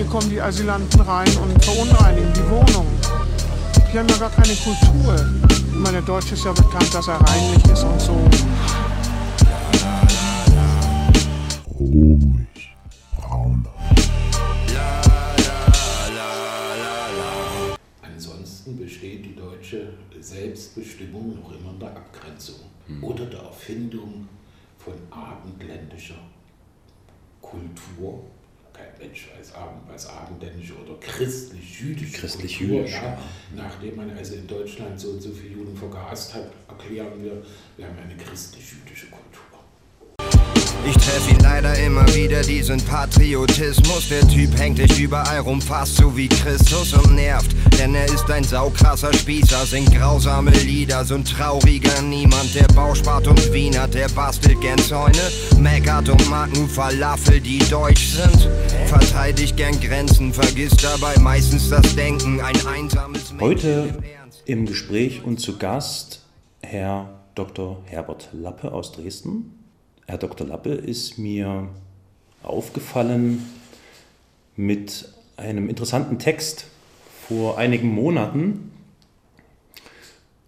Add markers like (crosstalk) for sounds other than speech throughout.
hier kommen die Asylanten rein und verunreinigen die Wohnung. Die haben ja gar keine Kultur. Ich meine, der Deutsche ist ja bekannt, dass er reinlich ist und so. Ruhig, brauner. Ansonsten besteht die deutsche Selbstbestimmung noch immer in der Abgrenzung oder der Erfindung von abendländischer Kultur. Kein Mensch weiß Abend, was abendländische oder christlich-jüdische Christlich-jüdisch, Kultur. Ja. ja. Nachdem man also in Deutschland so und so viele Juden vergast hat, erklären wir, wir haben eine christlich-jüdische Kultur. Ich treff ihn leider immer wieder, diesen Patriotismus. Der Typ hängt dich überall rum, fast so wie Christus und nervt. Denn er ist ein saukrasser Spießer, singt grausame Lieder, so ein trauriger Niemand. Der Bauspart und Wiener, der bastelt gern Zäune, meckert und mag nur Falafel, die deutsch sind. Verteidigt gern Grenzen, vergisst dabei meistens das Denken. Ein einsames Heute im Gespräch und zu Gast Herr Dr. Herbert Lappe aus Dresden. Herr Dr. Lappe ist mir aufgefallen mit einem interessanten Text vor einigen Monaten.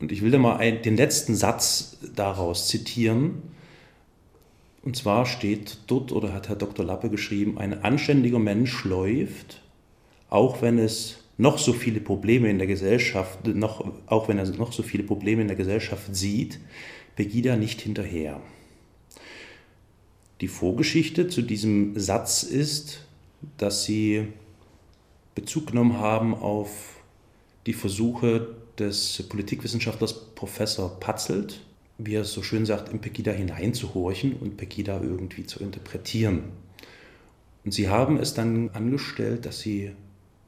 Und ich will da mal ein, den letzten Satz daraus zitieren. Und zwar steht dort, oder hat Herr Dr. Lappe geschrieben, ein anständiger Mensch läuft, auch wenn es noch so viele Probleme in der Gesellschaft, noch, auch wenn er noch so viele Probleme in der Gesellschaft sieht, Pegida nicht hinterher. Die Vorgeschichte zu diesem Satz ist, dass sie Bezug genommen haben auf die Versuche des Politikwissenschaftlers Professor Patzelt, wie er es so schön sagt, in Pegida hineinzuhorchen und Pegida irgendwie zu interpretieren. Und sie haben es dann angestellt, dass sie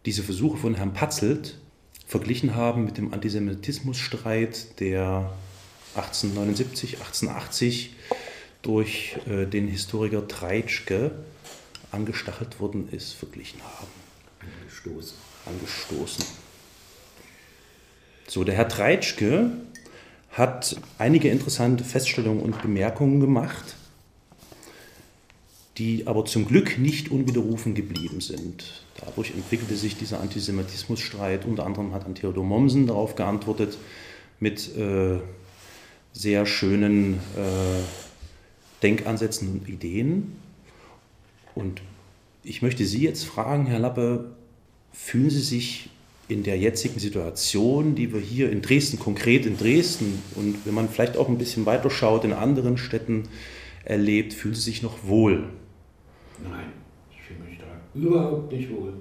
diese Versuche von Herrn Patzelt verglichen haben mit dem Antisemitismusstreit, der 1879, 1880 durch äh, den Historiker Treitschke angestachelt worden ist, verglichen haben, Gestoßen. angestoßen. So, der Herr Treitschke hat einige interessante Feststellungen und Bemerkungen gemacht, die aber zum Glück nicht unwiderrufen geblieben sind. Dadurch entwickelte sich dieser Antisemitismusstreit. Unter anderem hat an Theodor Mommsen darauf geantwortet mit äh, sehr schönen äh, Denkansätzen und Ideen. Und ich möchte Sie jetzt fragen, Herr Lappe, fühlen Sie sich in der jetzigen Situation, die wir hier in Dresden, konkret in Dresden und wenn man vielleicht auch ein bisschen weiter schaut, in anderen Städten erlebt, fühlen Sie sich noch wohl? Nein, ich fühle mich da überhaupt nicht wohl.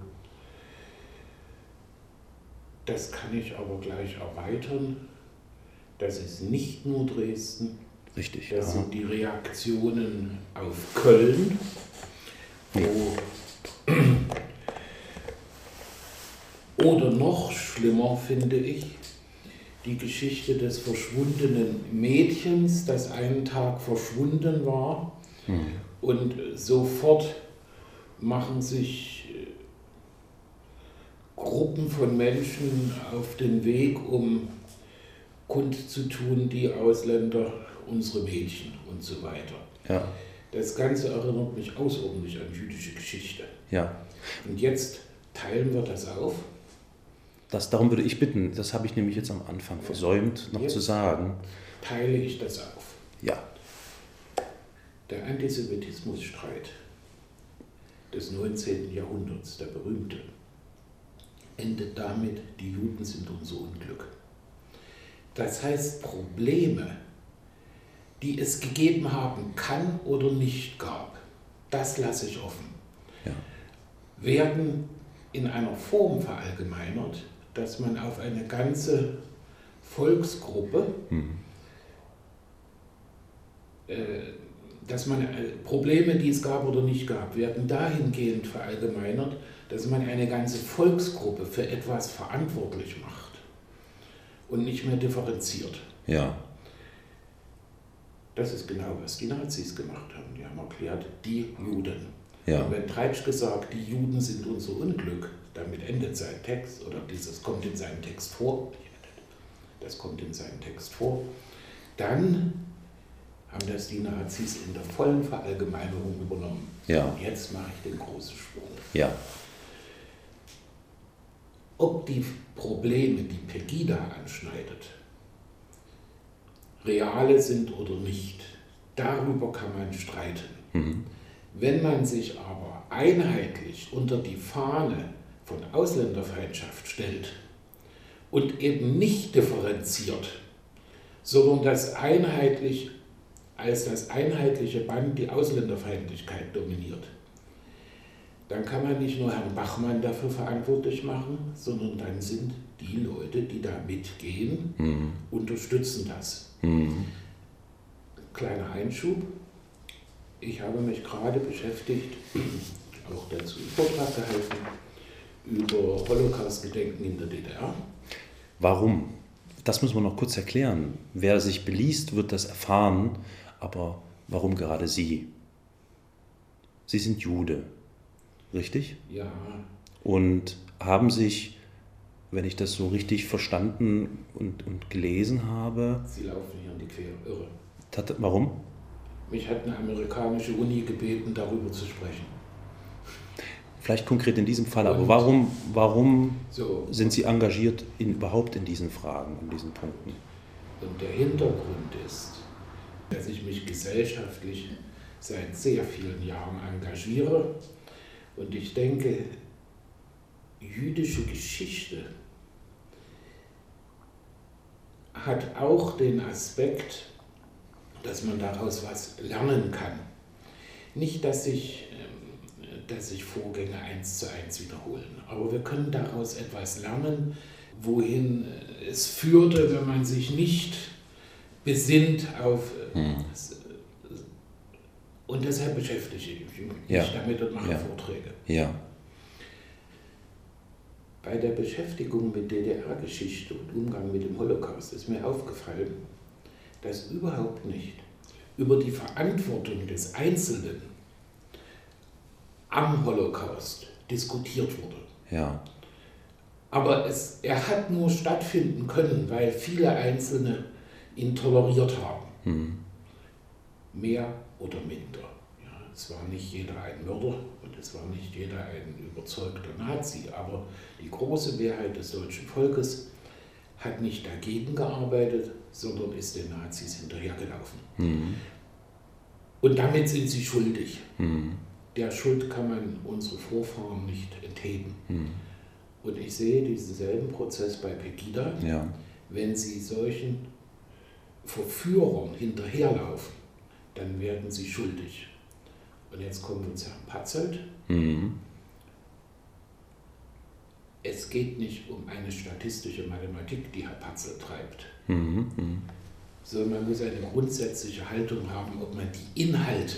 Das kann ich aber gleich erweitern. Das ist nicht nur Dresden, Richtig. das sind die Reaktionen auf Köln, wo (clears throat) oder noch schlimmer finde ich die Geschichte des verschwundenen Mädchens, das einen Tag verschwunden war und sofort machen sich äh, Gruppen von Menschen auf den Weg, um kundzutun, die Ausländer, unsere Mädchen und so weiter. Ja, Das Ganze erinnert mich außerordentlich an jüdische Geschichte. ja. Und jetzt teilen wir das auf. Das, darum würde ich bitten, das habe ich nämlich jetzt am Anfang versäumt, noch Jetzt? zu sagen. Teile ich das auf. Ja, Der Antisemitismusstreit des 19. Jahrhunderts, der berühmte, endet damit, die Juden sind unser Unglück. Das heißt, Probleme, die es gegeben haben kann oder nicht gab, das lasse ich offen, ja, werden in einer Form verallgemeinert, dass man auf eine ganze Volksgruppe äh, dass man äh, Probleme, die es gab oder nicht gab, werden dahingehend verallgemeinert, dass man eine ganze Volksgruppe für etwas verantwortlich macht und nicht mehr differenziert. ja, Das ist genau, was die Nazis gemacht haben. Die haben erklärt, die Juden. Ja. Und wenn Treitschke sagt, die Juden sind unser Unglück, damit endet sein Text, oder dieses kommt in seinem Text vor, das kommt in seinem Text vor, dann haben das die Nazis in der vollen Verallgemeinerung übernommen. Ja. Und jetzt mache ich den großen Sprung. ja, Ob die Probleme, die Pegida anschneidet, reale sind oder nicht, darüber kann man streiten. Mhm. Wenn man sich aber einheitlich unter die Fahne von Ausländerfeindschaft stellt und eben nicht differenziert, sondern das einheitlich als das einheitliche Band die Ausländerfeindlichkeit dominiert, dann kann man nicht nur Herrn Bachmann dafür verantwortlich machen, sondern dann sind die Leute, die da mitgehen, mhm. unterstützen das. Mhm. Kleiner Einschub. Ich habe mich gerade beschäftigt, auch dazu einen Vortrag gehalten, über Holocaust-Gedenken in der DDR. Warum? Das muss man noch kurz erklären. Wer sich beliest, wird das erfahren. Aber warum gerade Sie? Sie sind Jude, richtig? Ja. Und haben sich, wenn ich das so richtig verstanden und, und gelesen habe. Sie laufen hier in die Quere, irre. Tat, warum? Mich hat eine amerikanische Uni gebeten, darüber zu sprechen. Vielleicht konkret in diesem Fall, aber warum, warum so. sind Sie engagiert in, überhaupt in diesen Fragen, in diesen Punkten? Und der Hintergrund ist, dass ich mich gesellschaftlich seit sehr vielen Jahren engagiere. Und ich denke, jüdische Geschichte hat auch den Aspekt, dass man daraus was lernen kann. Nicht, dass sich, ähm, dass sich Vorgänge eins zu eins wiederholen, aber wir können daraus etwas lernen, wohin es führte, wenn man sich nicht besinnt auf. Hm. Und deshalb beschäftige ich mich ja. damit und mache ja. Vorträge. Ja. Bei der Beschäftigung mit DDR-Geschichte und Umgang mit dem Holocaust ist mir aufgefallen, dass überhaupt nicht über die Verantwortung des Einzelnen am Holocaust diskutiert wurde. Ja. Aber es, er hat nur stattfinden können, weil viele Einzelne ihn toleriert haben. Mhm. Mehr oder minder. Es war nicht jeder ein Mörder und es war nicht jeder ein überzeugter Nazi, aber die große Mehrheit des deutschen Volkes hat nicht dagegen gearbeitet, sondern ist den Nazis hinterhergelaufen. Mhm. Und damit sind sie schuldig. Mhm. Der Schuld kann man unsere Vorfahren nicht entheben. Mhm. Und ich sehe diesen selben Prozess bei Pegida. Ja. Wenn sie solchen Verführern hinterherlaufen, dann werden sie schuldig. Und jetzt kommen wir zu Herrn Patzelt. Mhm. Es geht nicht um eine statistische Mathematik, die Herr Patzel treibt, mhm. Mhm. sondern man muss eine grundsätzliche Haltung haben, ob man die Inhalte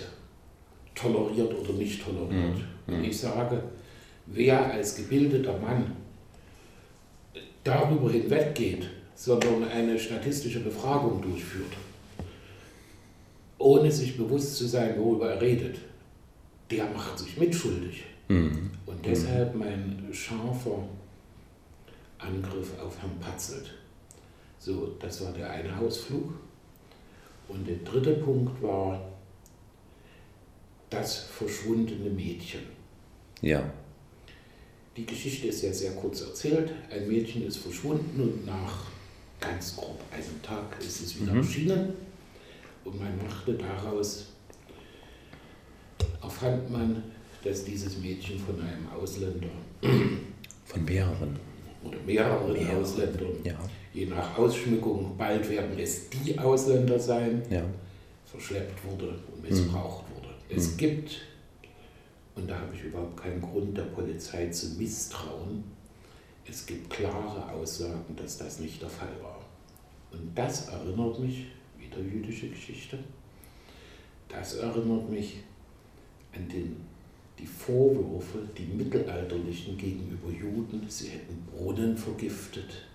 toleriert oder nicht toleriert. Mhm. Und ich sage, wer als gebildeter Mann darüber hinweggeht, sondern eine statistische Befragung durchführt, ohne sich bewusst zu sein, worüber er redet, der macht sich mitschuldig. Mhm. Und deshalb mein scharfer Angriff auf Herrn Patzelt. So, das war der eine Ausflug. Und der dritte Punkt war das verschwundene Mädchen. Ja. Die Geschichte ist ja sehr kurz erzählt. Ein Mädchen ist verschwunden und nach ganz grob einem Tag ist es wieder mhm. erschienen und man machte daraus, erfand man, dass dieses Mädchen von einem Ausländer, (clears throat) von mehreren, oder mehreren Mehrere. Ausländern, ja. je nach Ausschmückung, bald werden es die Ausländer sein, ja. verschleppt wurde und missbraucht mhm. wurde. Es mhm. gibt, und da habe ich überhaupt keinen Grund der Polizei zu misstrauen, es gibt klare Aussagen, dass das nicht der Fall war. Und das erinnert mich, wieder jüdische Geschichte, das erinnert mich an den, die Vorwürfe, die mittelalterlichen gegenüber Juden, sie hätten Brunnen vergiftet,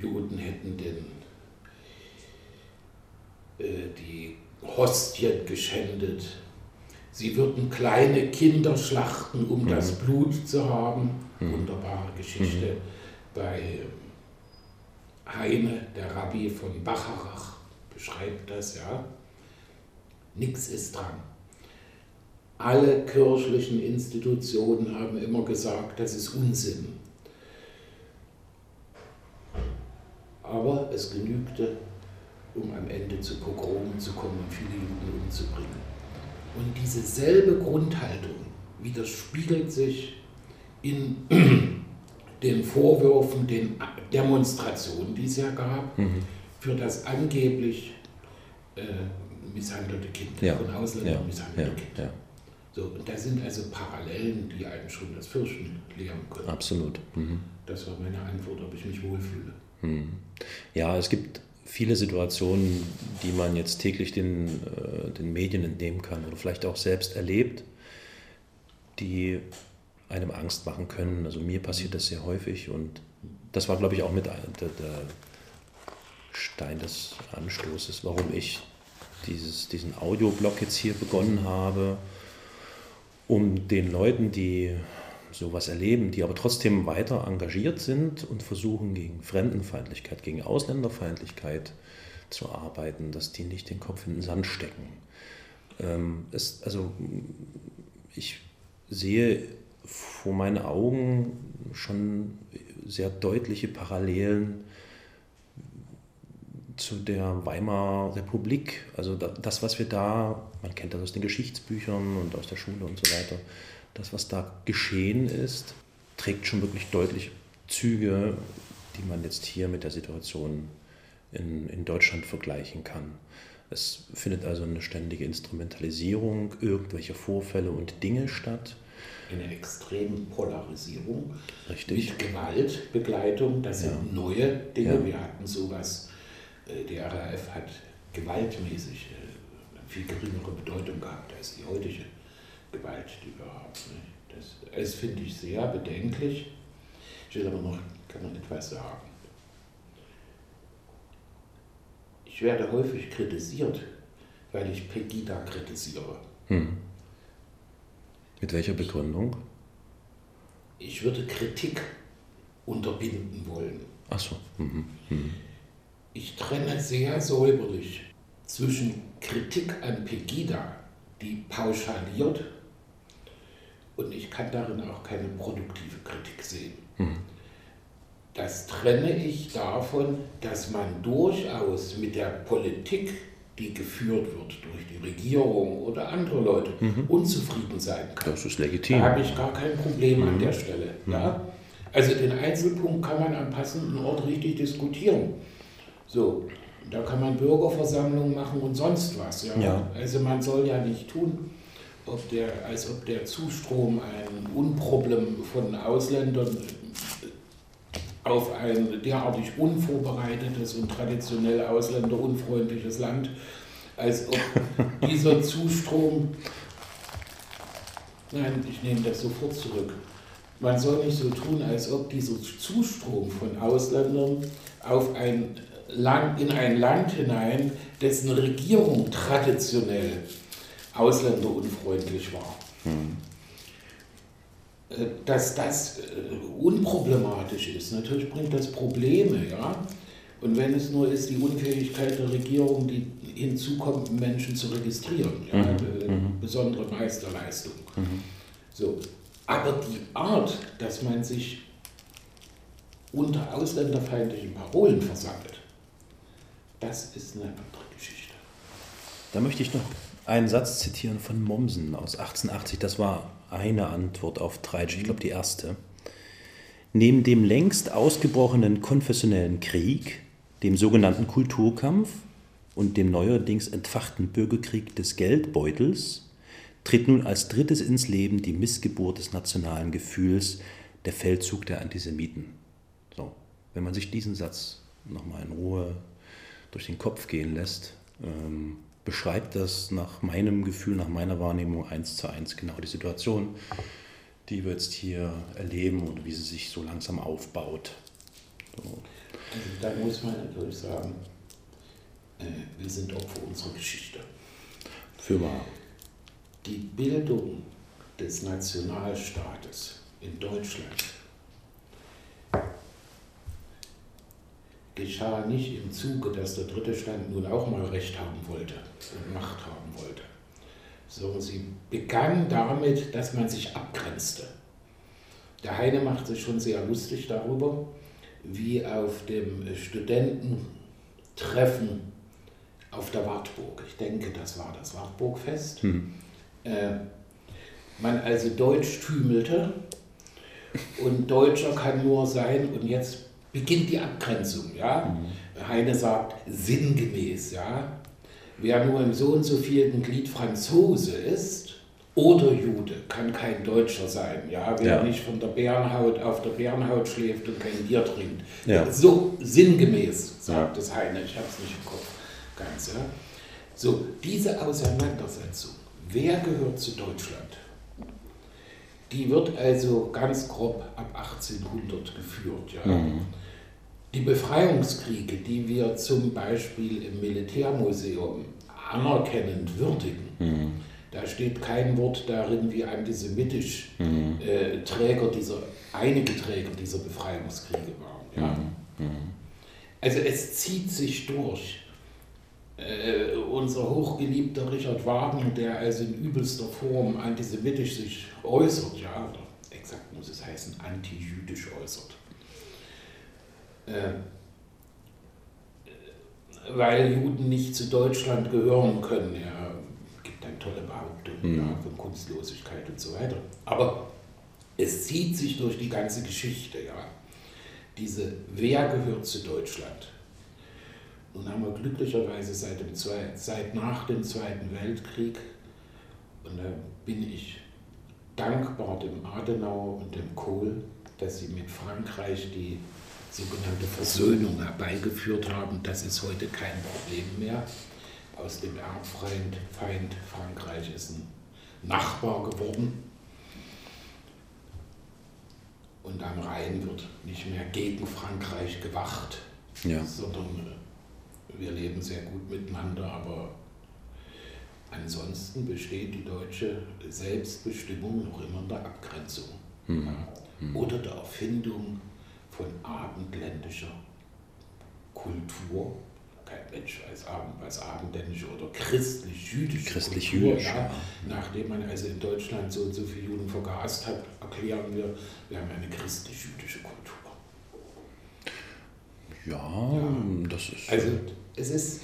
Juden hätten den, äh, die Hostien geschändet, sie würden kleine Kinder schlachten, um mhm. das Blut zu haben. Mhm. Wunderbare Geschichte mhm. bei Heine, der Rabbi von Bacharach, beschreibt das, ja. Nichts ist dran. Alle kirchlichen Institutionen haben immer gesagt, das ist Unsinn. Aber es genügte, um am Ende zu Pogromen zu kommen und viele Juden umzubringen. Und diese selbe Grundhaltung widerspiegelt sich in (clears throat) den Vorwürfen, den Demonstrationen, die es ja gab, Mhm. für das angeblich äh, misshandelte Kind, Ja, von Ausländern Ja, misshandelte ja, Kind. So, und da sind also Parallelen, die einem schon das Fürchten lehren können. absolut. Mhm. Das war meine Antwort, ob ich mich wohlfühle. Hm. Ja, es gibt viele Situationen, die man jetzt täglich den, äh, den Medien entnehmen kann oder vielleicht auch selbst erlebt, die einem Angst machen können. Also mir passiert das sehr häufig und das war, glaube ich, auch mit der, der Stein des Anstoßes, warum ich dieses, diesen Audioblog jetzt hier begonnen habe, um den Leuten, die sowas erleben, die aber trotzdem weiter engagiert sind und versuchen gegen Fremdenfeindlichkeit, gegen Ausländerfeindlichkeit zu arbeiten, dass die nicht den Kopf in den Sand stecken. Ähm, es, also ich sehe vor meinen Augen schon sehr deutliche Parallelen zu der Weimarer Republik. Also da- das, was wir da, man kennt das aus den Geschichtsbüchern und aus der Schule und so weiter, das, was da geschehen ist, trägt schon wirklich deutlich Züge, die man jetzt hier mit der Situation in, in Deutschland vergleichen kann. Es findet also eine ständige Instrumentalisierung irgendwelcher Vorfälle und Dinge statt. Eine extreme Polarisierung Richtig. mit Gewaltbegleitung. Das sind Ja. neue Dinge. Ja. Wir hatten sowas, die RAF hat gewaltmäßig äh, eine viel geringere Bedeutung gehabt als die heutige Gewalt, die wir haben. ne? Das, das finde ich sehr bedenklich. Ich will aber noch gerne etwas sagen. Ich werde häufig kritisiert, weil ich Pegida kritisiere. Hm. Mit welcher Begründung? Ich würde Kritik unterbinden wollen. Achso. Mhm. Mhm. Ich trenne sehr säuberlich zwischen Kritik an Pegida, die pauschaliert, und ich kann darin auch keine produktive Kritik sehen. Mhm. Das trenne ich davon, dass man durchaus mit der Politik, die geführt wird durch die Regierung oder andere Leute, unzufrieden sein kann. Das ist legitim. Da habe ich gar kein Problem an der Stelle. Ja? Also den Einzelpunkt kann man am passenden Ort richtig diskutieren. So, da kann man Bürgerversammlungen machen und sonst was. Ja? Ja. Also man soll ja nicht tun, ob der, als ob der Zustrom ein Unproblem von Ausländern auf ein derartig unvorbereitetes und traditionell ausländerunfreundliches Land, als ob (laughs) dieser Zustrom Nein, ich nehme das sofort zurück. Man soll nicht so tun, als ob dieser Zustrom von Ausländern auf ein Land, in ein Land hinein, dessen Regierung traditionell ausländerunfreundlich war, äh, dass das äh, unproblematisch ist. Natürlich bringt das Probleme, ja. Und wenn es nur ist, die Unfähigkeit der Regierung, die hinzukommenden Menschen zu registrieren, ja, äh, besondere Meisterleistung. So. Aber die Art, dass man sich unter ausländerfeindlichen Parolen versammelt, das ist eine andere Geschichte. Da möchte ich noch einen Satz zitieren von Mommsen aus 1880. Das war eine Antwort auf Treitsch, ich glaube die erste. Neben dem längst ausgebrochenen konfessionellen Krieg, dem sogenannten Kulturkampf und dem neuerdings entfachten Bürgerkrieg des Geldbeutels tritt nun als drittes ins Leben die Missgeburt des nationalen Gefühls, der Feldzug der Antisemiten. So, wenn man sich diesen Satz nochmal in Ruhe durch den Kopf gehen lässt, ähm, beschreibt das nach meinem Gefühl, nach meiner Wahrnehmung eins zu eins genau die Situation, die wir jetzt hier erleben und wie sie sich so langsam aufbaut. So. Also da muss man natürlich sagen, äh, wir sind Opfer unserer Geschichte. Für wahr. Die Bildung des Nationalstaates in Deutschland geschah nicht im Zuge, dass der dritte Stand nun auch mal Recht haben wollte und Macht haben wollte, sondern sie begann damit, dass man sich abgrenzte. Der Heine macht sich schon sehr lustig darüber, wie auf dem Studententreffen auf der Wartburg. Ich denke, das war das Wartburgfest. Mhm. Äh, man also Deutsch tümelte und Deutscher kann nur sein und jetzt beginnt die Abgrenzung. Ja? Mhm. Heine sagt sinngemäß, ja, wer nur im so und so vielen Glied Franzose ist oder Jude, kann kein Deutscher sein. Ja? Wer ja. nicht von der Bärenhaut auf der Bärenhaut schläft und kein Bier trinkt. Ja. So sinngemäß sagt ja. das Heine, ich habe es nicht im Kopf ganz. Ja? So, diese Auseinandersetzung, wer gehört zu Deutschland? Die wird also ganz grob ab 1800 geführt. Ja? Mhm. Die Befreiungskriege, die wir zum Beispiel im Militärmuseum anerkennend würdigen, mhm. da steht kein Wort darin, wie antisemitisch mhm. äh, Träger dieser, einige Träger dieser Befreiungskriege waren. Ja? Mhm. Mhm. Also es zieht sich durch. Äh, unser hochgeliebter Richard Wagner, der also in übelster Form antisemitisch sich äußert, ja, oder exakt muss es heißen, antijüdisch äußert. Äh, weil Juden nicht zu Deutschland gehören können. Er gibt dann tolle Behauptungen mhm. ja, von Kunstlosigkeit und so weiter. Aber es zieht sich durch die ganze Geschichte, ja. Diese, wer gehört zu Deutschland? Nun haben wir glücklicherweise seit, dem Zwei, seit nach dem Zweiten Weltkrieg, und da bin ich dankbar dem Adenauer und dem Kohl, dass sie mit Frankreich die sogenannte Versöhnung herbeigeführt haben. Das ist heute kein Problem mehr. Aus dem Erbfeind Feind Frankreich ist ein Nachbar geworden. Und am Rhein wird nicht mehr gegen Frankreich gewacht, ja. sondern wir leben sehr gut miteinander, aber ansonsten besteht die deutsche Selbstbestimmung noch immer in der Abgrenzung mhm. Hm. oder der Erfindung von abendländischer Kultur. Kein Mensch weiß Abend, was abendländische oder christlich-jüdische christlich Kultur. Jüdisch, ja. Nachdem man also in Deutschland so und so viele Juden vergast hat, erklären wir, wir haben eine christlich-jüdische Kultur. Ja, ja, das ist. Also es ist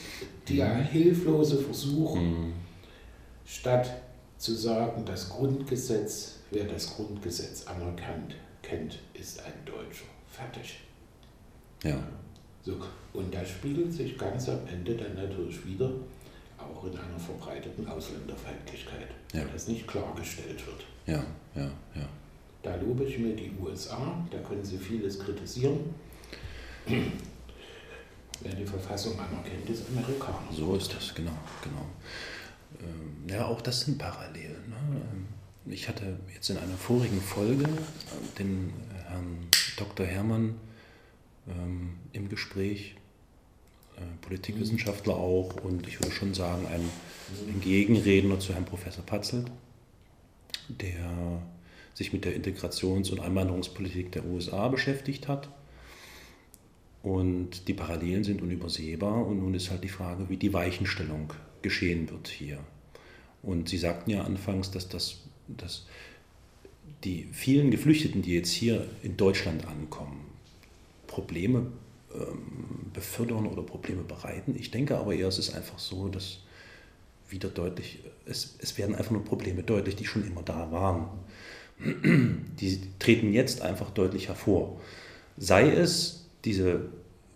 der hilflose Versuch, mhm. statt zu sagen, das Grundgesetz, wer das Grundgesetz anerkannt kennt, ist ein Deutscher. Fertig. Ja. So, und das spiegelt sich ganz am Ende dann natürlich wieder auch in einer verbreiteten Ausländerfeindlichkeit, ja. das nicht klargestellt wird. Ja, ja, ja. Da lobe ich mir die USA, da können sie vieles kritisieren. Wer die Verfassung anerkennt, ist Amerikaner. So ist das, genau, genau. Ähm, ja, auch das sind Parallelen. Ne? Ähm, ich hatte jetzt in einer vorigen Folge äh, den äh, Herrn Dr. Hermann ähm, im Gespräch, äh, Politikwissenschaftler auch und ich würde schon sagen, ein, ein Gegenredner zu Herrn Professor Patzelt, der sich mit der Integrations- und Einwanderungspolitik der USA beschäftigt hat und die Parallelen sind unübersehbar und nun ist halt die Frage, wie die Weichenstellung geschehen wird hier. Und Sie sagten ja anfangs, dass, das, dass die vielen Geflüchteten, die jetzt hier in Deutschland ankommen, Probleme ähm, befördern oder Probleme bereiten. Ich denke aber eher, es ist einfach so, dass wieder deutlich, es, es werden einfach nur Probleme deutlich, die schon immer da waren. Die treten jetzt einfach deutlich hervor. Sei es diese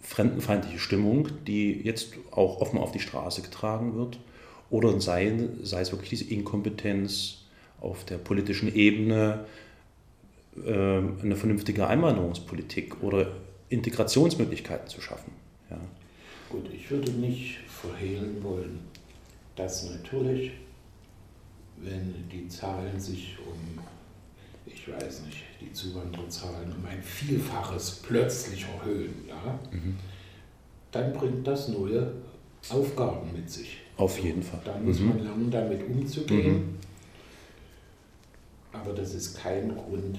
fremdenfeindliche Stimmung, die jetzt auch offen auf die Straße getragen wird, oder sei, sei es wirklich diese Inkompetenz auf der politischen Ebene, äh, eine vernünftige Einwanderungspolitik oder Integrationsmöglichkeiten zu schaffen. Ja. Gut, ich würde nicht verhehlen wollen, dass natürlich, wenn die Zahlen sich um ich weiß nicht, die Zuwandererzahlen um ein Vielfaches plötzlich erhöhen, ja, mhm. dann bringt das neue Aufgaben mit sich. Auf jeden Fall. Da muss mhm. man lernen, damit umzugehen. Mhm. Aber das ist kein Grund,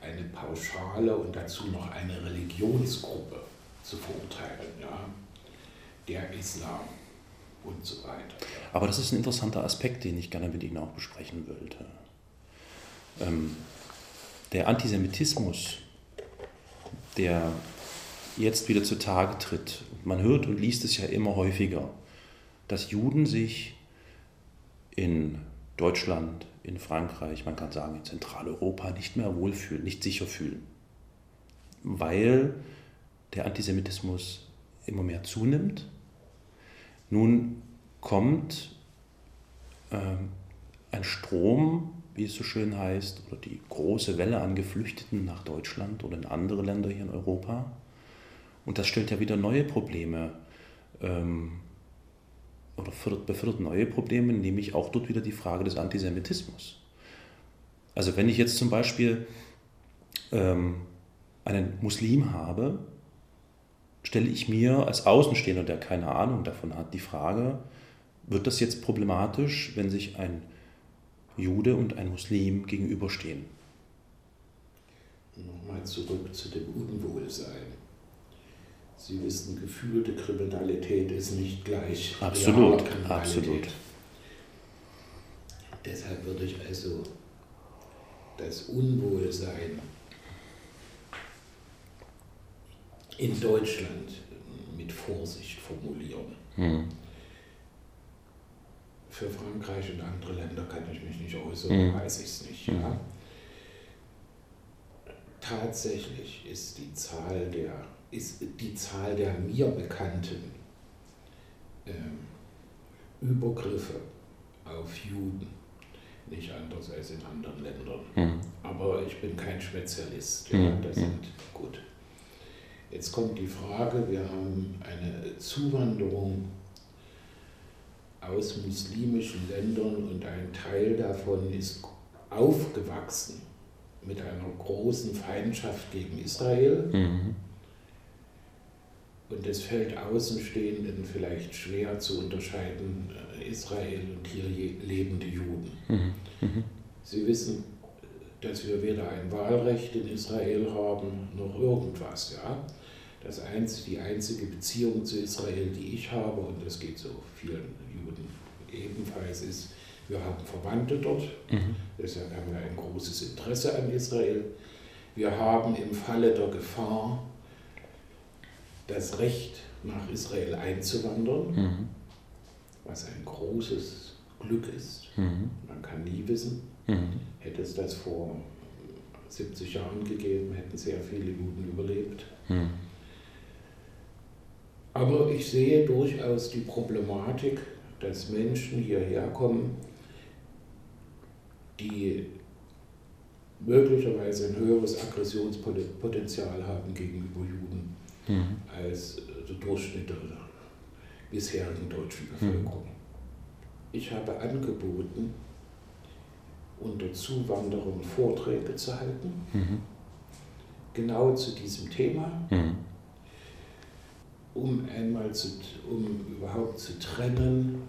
eine pauschale und dazu noch eine Religionsgruppe zu verurteilen. Ja? Der Islam und so weiter. Aber das ist ein interessanter Aspekt, den ich gerne mit Ihnen auch besprechen wollte. Ähm, der Antisemitismus, der jetzt wieder zutage tritt. Man hört und liest es ja immer häufiger, dass Juden sich in Deutschland, in Frankreich, man kann sagen in Zentraleuropa nicht mehr wohlfühlen, nicht sicher fühlen, weil der Antisemitismus immer mehr zunimmt. Nun kommt ähm, ein Strom, wie es so schön heißt, oder die große Welle an Geflüchteten nach Deutschland oder in andere Länder hier in Europa. Und das stellt ja wieder neue Probleme ähm, oder fördert, befördert neue Probleme, nämlich auch dort wieder die Frage des Antisemitismus. Also wenn ich jetzt zum Beispiel ähm, einen Muslim habe, stelle ich mir als Außenstehender, der keine Ahnung davon hat, die Frage, wird das jetzt problematisch, wenn sich ein Jude und ein Muslim gegenüberstehen? Nochmal zurück zu dem Unwohlsein. Sie wissen, gefühlte Kriminalität ist nicht gleich. Absolut, absolut. Deshalb würde ich also das Unwohlsein in Deutschland mit Vorsicht formulieren. Hm. Für Frankreich und andere Länder kann ich mich nicht äußern, hm. weiß ich es nicht. Hm. Ja. Tatsächlich ist die Zahl der ist die Zahl der mir bekannten ähm, Übergriffe auf Juden nicht anders als in anderen Ländern. Mhm. Aber ich bin kein Spezialist. Ja, mhm. das sind gut. Jetzt kommt die Frage, wir haben eine Zuwanderung aus muslimischen Ländern und ein Teil davon ist aufgewachsen mit einer großen Feindschaft gegen Israel. Mhm. Und es fällt Außenstehenden vielleicht schwer zu unterscheiden, äh, Israel und hier lebende Juden. Mhm. Mhm. Sie wissen, dass wir weder ein Wahlrecht in Israel haben, noch irgendwas. Ja? Das einzige, die einzige Beziehung zu Israel, die ich habe, und das geht so vielen Juden ebenfalls, ist, wir haben Verwandte dort, mhm. deshalb haben wir ein großes Interesse an Israel. Wir haben im Falle der Gefahr das Recht, nach Israel einzuwandern, mhm. was ein großes Glück ist. Mhm. Man kann nie wissen, mhm. hätte es das vor 70 Jahren gegeben, hätten sehr viele Juden überlebt. Mhm. Aber ich sehe durchaus die Problematik, dass Menschen hierher kommen, die möglicherweise ein höheres Aggressionspotenzial haben gegenüber Juden mhm. als der Durchschnitt der bisherigen deutschen mhm. Bevölkerung. Mhm. Ich habe angeboten, unter Zuwanderern Vorträge zu halten, mhm. genau zu diesem Thema, mhm. Um einmal zu, um überhaupt zu trennen,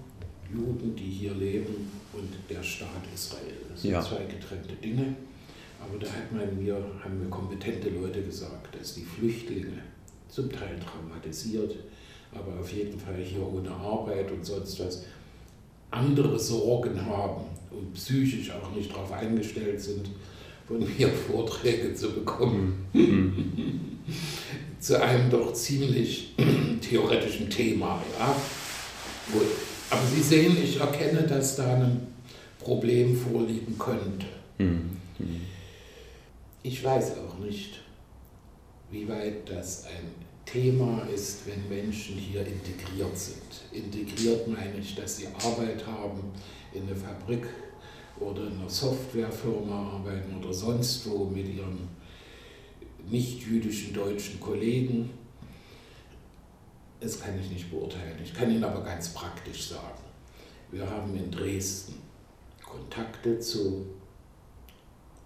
Juden, die hier leben, und der Staat Israel. Das sind ja. zwei getrennte Dinge. Aber da hat man mir, haben mir kompetente Leute gesagt, dass die Flüchtlinge zum Teil traumatisiert, aber auf jeden Fall hier ohne Arbeit und sonst was andere Sorgen haben und psychisch auch nicht darauf eingestellt sind, von mir Vorträge zu bekommen. Zu einem doch ziemlich (clears throat) theoretischen Thema. Ja? Gut. Aber Sie sehen, ich erkenne, dass da ein Problem vorliegen könnte. Mhm. Ich weiß auch nicht, wie weit das ein Thema ist, wenn Menschen hier integriert sind. Integriert meine ich, dass sie Arbeit haben in einer Fabrik oder in einer Softwarefirma arbeiten oder sonst wo mit ihren nicht-jüdischen deutschen Kollegen. Das kann ich nicht beurteilen. Ich kann Ihnen aber ganz praktisch sagen. Wir haben in Dresden Kontakte zu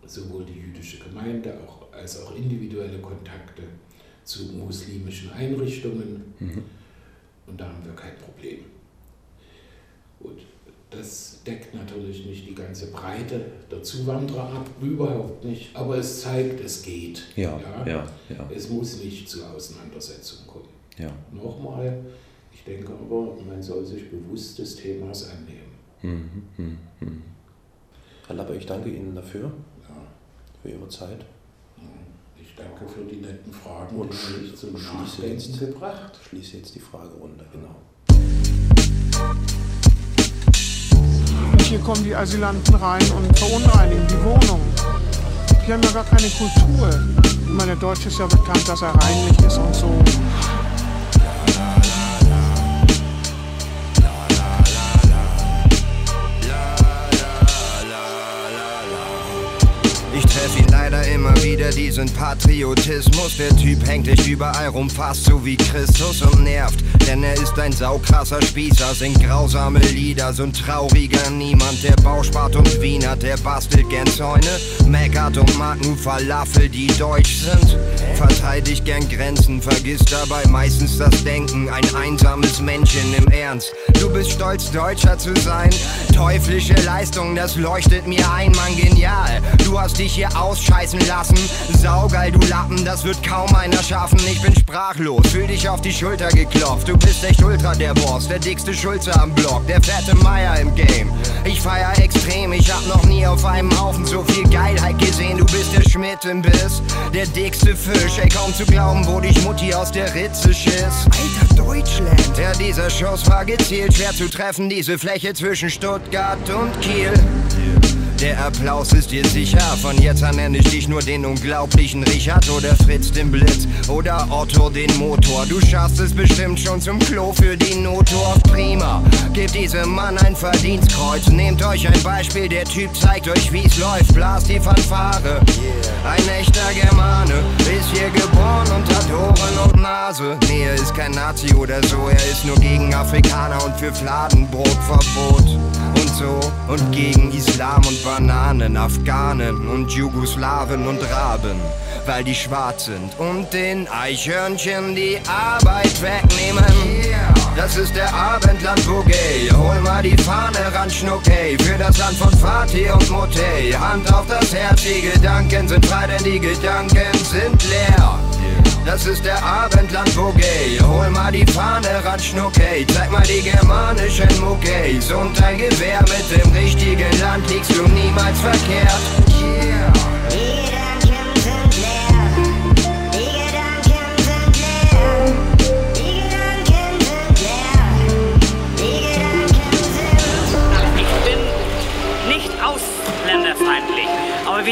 sowohl die jüdische Gemeinde auch, als auch individuelle Kontakte zu muslimischen Einrichtungen mhm. und da haben wir kein Problem. Gut, das deckt natürlich nicht die ganze Breite der Zuwanderer ab, überhaupt nicht, aber es zeigt, es geht. Ja, ja? ja, ja. Es muss nicht zu Auseinandersetzungen kommen. Ja. Nochmal, ich denke aber, man soll sich bewusst des Themas annehmen. Mhm, mh, mh. Herr Lappe, ich danke Ihnen dafür, für Ihre Zeit. Ich danke für die netten Fragen, Und die mich zum schließe jetzt, gebracht. schließe jetzt die Fragerunde, genau. Hier kommen die Asylanten rein und verunreinigen die Wohnung. Die haben ja gar keine Kultur. Ich meine, der Deutsche ist ja bekannt, dass er reinlich ist und so. Immer wieder, diesen Patriotismus. Der Typ hängt dich überall rum, fast so wie Christus und nervt. Denn er ist ein saukrasser Spießer, singt grausame Lieder, so ein trauriger Niemand. Der Bauspart und Wiener, der bastelt gern Zäune, meckert und mag nur Falafel, die deutsch sind. Verteidigt gern Grenzen, vergisst dabei meistens das Denken. Ein einsames Männchen im Ernst. Du bist stolz, Deutscher zu sein. Teuflische Leistung, das leuchtet mir ein, Mann, genial. Du hast dich hier ausscheißen lassen. Saugeil, du Lappen, das wird kaum einer schaffen. Ich bin sprachlos, fühl dich auf die Schulter geklopft. Du bist echt ultra der Boss, der dickste Schulze am Block, der fette Meier im Game. Ich feier extrem, ich hab noch nie auf einem Haufen so viel Geilheit gesehen. Du bist der Schmidt im Biss, der dickste Fisch. Ey, kaum zu glauben, wo dich Mutti aus der Ritze schiss. Alter Deutschland! Ja, dieser Schuss war gezielt, schwer zu treffen, diese Fläche zwischen Stuttgart und Kiel. Der Applaus ist dir sicher. Von jetzt an nenne ich dich nur den unglaublichen Richard oder Fritz den Blitz oder Otto den Motor. Du schaffst es bestimmt schon zum Klo für die Notdurft. Prima, gebt diesem Mann ein Verdienstkreuz. Nehmt euch ein Beispiel, der Typ zeigt euch wie's läuft. Blast die Fanfare. Ein echter Germane ist hier geboren und hat Ohren und Nase. Nee, er ist kein Nazi oder so, er ist nur gegen Afrikaner und für Fladenbrotverbot. Und so und gegen Islam und Bananen, Afghanen und Jugoslawen und Raben, weil die schwarz sind und den Eichhörnchen die Arbeit wegnehmen. Das ist der Abendland Boogie. Hol mal die Fahne ran, Schnuckey. Für das Land von Fatih und Motey. Hand auf das Herz, die Gedanken sind frei, denn die Gedanken sind leer. Das ist der Abendland Boogie. Hol mal die Fahne ran, Schnuckey. Zeig mal die germanischen Muckeys. Und dein Gewehr mit dem richtigen Land liegst du niemals verkehrt. Yeah.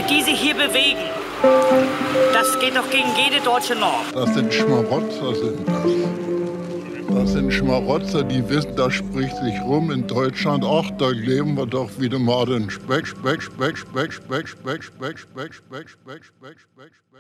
Wie diese hier bewegen, das geht doch gegen jede deutsche Norm. Das sind Schmarotzer, sind das. Das sind Schmarotzer, die wissen, das spricht sich rum in Deutschland. Ach, da leben wir doch wieder mal den Speck, Speck, Speck, Speck, Speck, Speck, Speck, Speck, Speck, Speck, Speck, Speck, Speck.